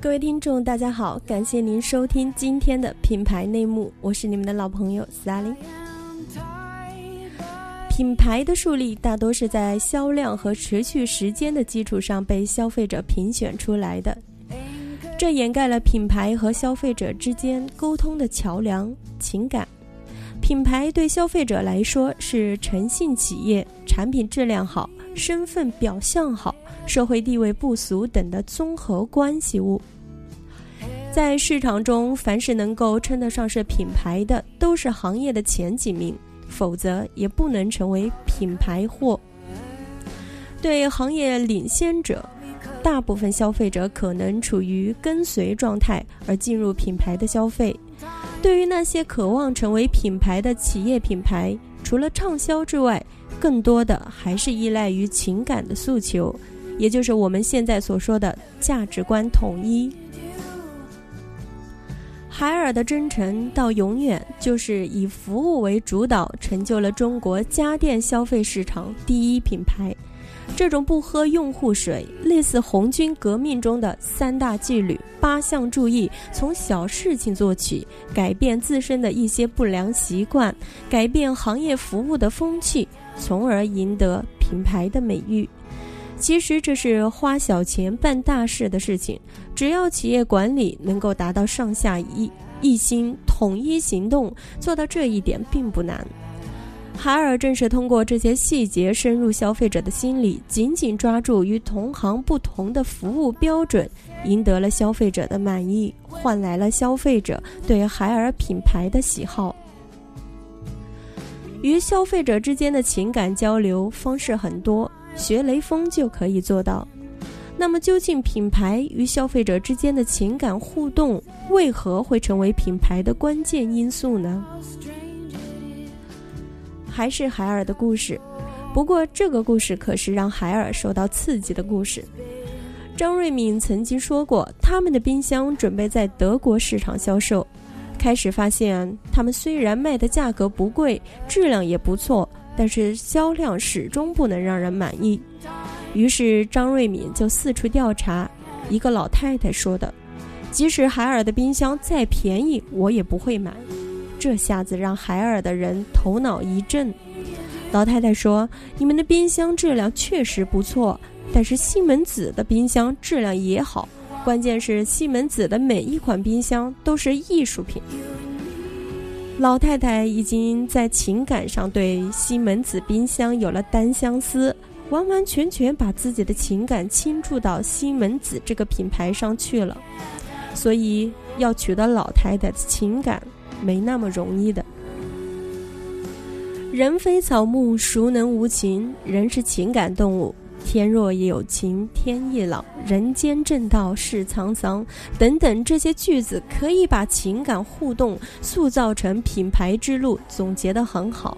各位听众，大家好，感谢您收听今天的品牌内幕，我是你们的老朋友 Sally。品牌的树立大多是在销量和持续时间的基础上被消费者评选出来的，这掩盖了品牌和消费者之间沟通的桥梁——情感。品牌对消费者来说是诚信企业，产品质量好，身份表象好，社会地位不俗等的综合关系物。在市场中，凡是能够称得上是品牌的，都是行业的前几名，否则也不能成为品牌货。对行业领先者，大部分消费者可能处于跟随状态而进入品牌的消费。对于那些渴望成为品牌的企业品牌，除了畅销之外，更多的还是依赖于情感的诉求，也就是我们现在所说的价值观统一。海尔的真诚到永远就是以服务为主导，成就了中国家电消费市场第一品牌。这种不喝用户水，类似红军革命中的三大纪律、八项注意，从小事情做起，改变自身的一些不良习惯，改变行业服务的风气，从而赢得品牌的美誉。其实这是花小钱办大事的事情，只要企业管理能够达到上下一一心、统一行动，做到这一点并不难。海尔正是通过这些细节深入消费者的心理，紧紧抓住与同行不同的服务标准，赢得了消费者的满意，换来了消费者对海尔品牌的喜好。与消费者之间的情感交流方式很多。学雷锋就可以做到。那么，究竟品牌与消费者之间的情感互动为何会成为品牌的关键因素呢？还是海尔的故事，不过这个故事可是让海尔受到刺激的故事。张瑞敏曾经说过，他们的冰箱准备在德国市场销售，开始发现他们虽然卖的价格不贵，质量也不错。但是销量始终不能让人满意，于是张瑞敏就四处调查。一个老太太说的：“即使海尔的冰箱再便宜，我也不会买。”这下子让海尔的人头脑一震。老太太说：“你们的冰箱质量确实不错，但是西门子的冰箱质量也好，关键是西门子的每一款冰箱都是艺术品。”老太太已经在情感上对西门子冰箱有了单相思，完完全全把自己的情感倾注到西门子这个品牌上去了，所以要取得老太太的情感没那么容易的。人非草木，孰能无情？人是情感动物。天若有情天亦老，人间正道是沧桑，等等这些句子可以把情感互动塑造成品牌之路，总结得很好。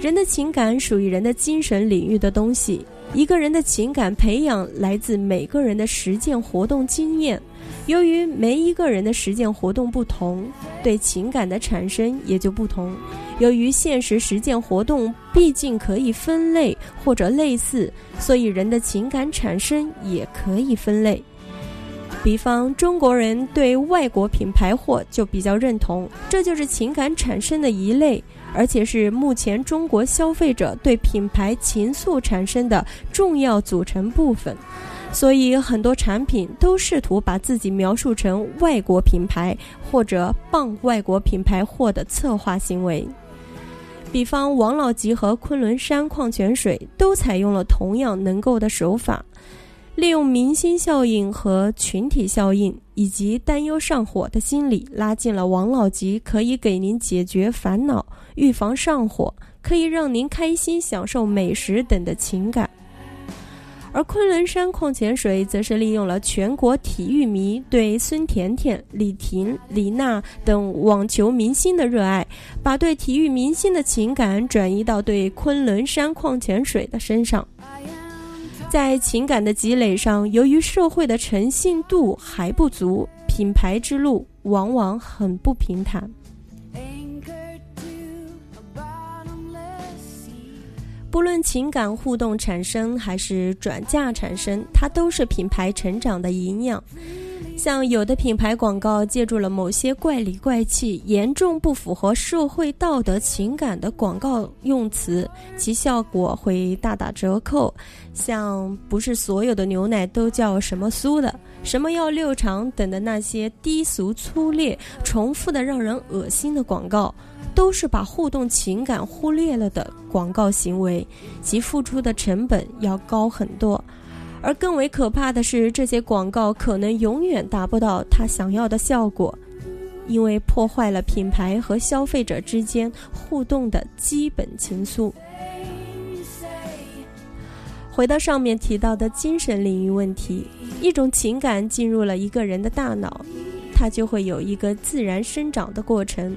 人的情感属于人的精神领域的东西，一个人的情感培养来自每个人的实践活动经验。由于每一个人的实践活动不同，对情感的产生也就不同。由于现实实践活动毕竟可以分类或者类似，所以人的情感产生也可以分类。比方，中国人对外国品牌货就比较认同，这就是情感产生的一类，而且是目前中国消费者对品牌情愫产生的重要组成部分。所以，很多产品都试图把自己描述成外国品牌或者傍外国品牌货的策划行为。比方，王老吉和昆仑山矿泉水都采用了同样能够的手法，利用明星效应和群体效应，以及担忧上火的心理，拉近了王老吉可以给您解决烦恼、预防上火，可以让您开心享受美食等的情感。而昆仑山矿泉水则是利用了全国体育迷对孙甜甜、李婷、李娜等网球明星的热爱，把对体育明星的情感转移到对昆仑山矿泉水的身上。在情感的积累上，由于社会的诚信度还不足，品牌之路往往很不平坦。不论情感互动产生还是转嫁产生，它都是品牌成长的营养。像有的品牌广告借助了某些怪里怪气、严重不符合社会道德情感的广告用词，其效果会大打折扣。像不是所有的牛奶都叫什么酥的，什么要六肠等的那些低俗粗劣、重复的让人恶心的广告，都是把互动情感忽略了的广告行为，其付出的成本要高很多。而更为可怕的是，这些广告可能永远达不到他想要的效果，因为破坏了品牌和消费者之间互动的基本情愫。回到上面提到的精神领域问题，一种情感进入了一个人的大脑，它就会有一个自然生长的过程，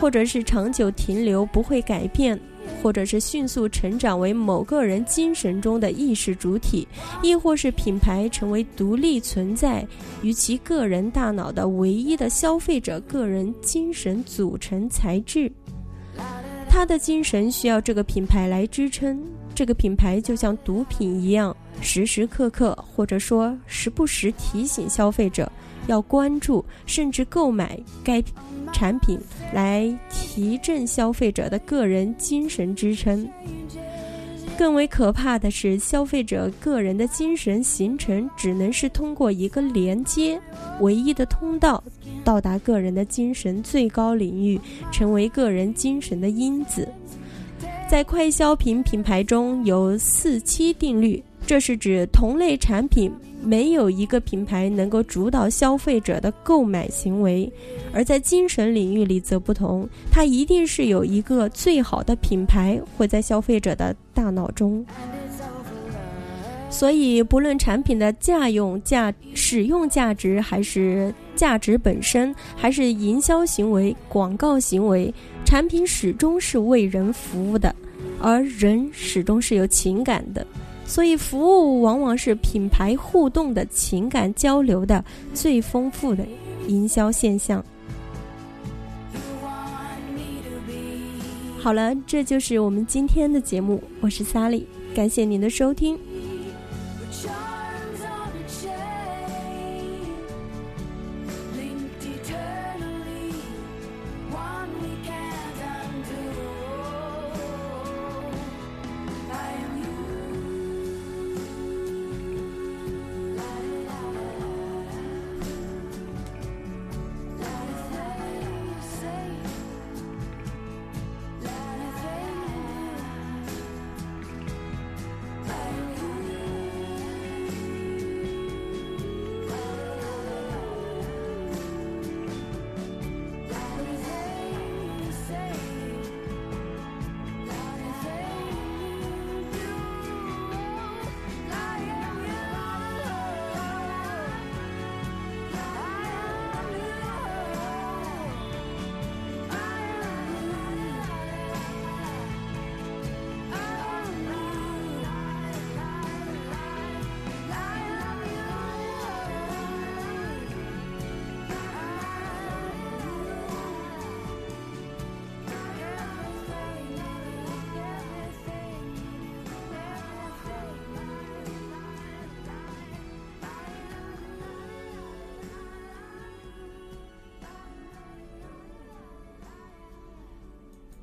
或者是长久停留，不会改变。或者是迅速成长为某个人精神中的意识主体，亦或是品牌成为独立存在于其个人大脑的唯一的消费者个人精神组成材质。他的精神需要这个品牌来支撑，这个品牌就像毒品一样，时时刻刻或者说时不时提醒消费者要关注，甚至购买该。产品来提振消费者的个人精神支撑。更为可怕的是，消费者个人的精神形成只能是通过一个连接，唯一的通道，到达个人的精神最高领域，成为个人精神的因子。在快消品品牌中有四七定律，这是指同类产品。没有一个品牌能够主导消费者的购买行为，而在精神领域里则不同，它一定是有一个最好的品牌会在消费者的大脑中。所以，不论产品的价用价、使用价值，还是价值本身，还是营销行为、广告行为，产品始终是为人服务的，而人始终是有情感的。所以，服务往往是品牌互动的情感交流的最丰富的营销现象。好了，这就是我们今天的节目，我是 Sally，感谢您的收听。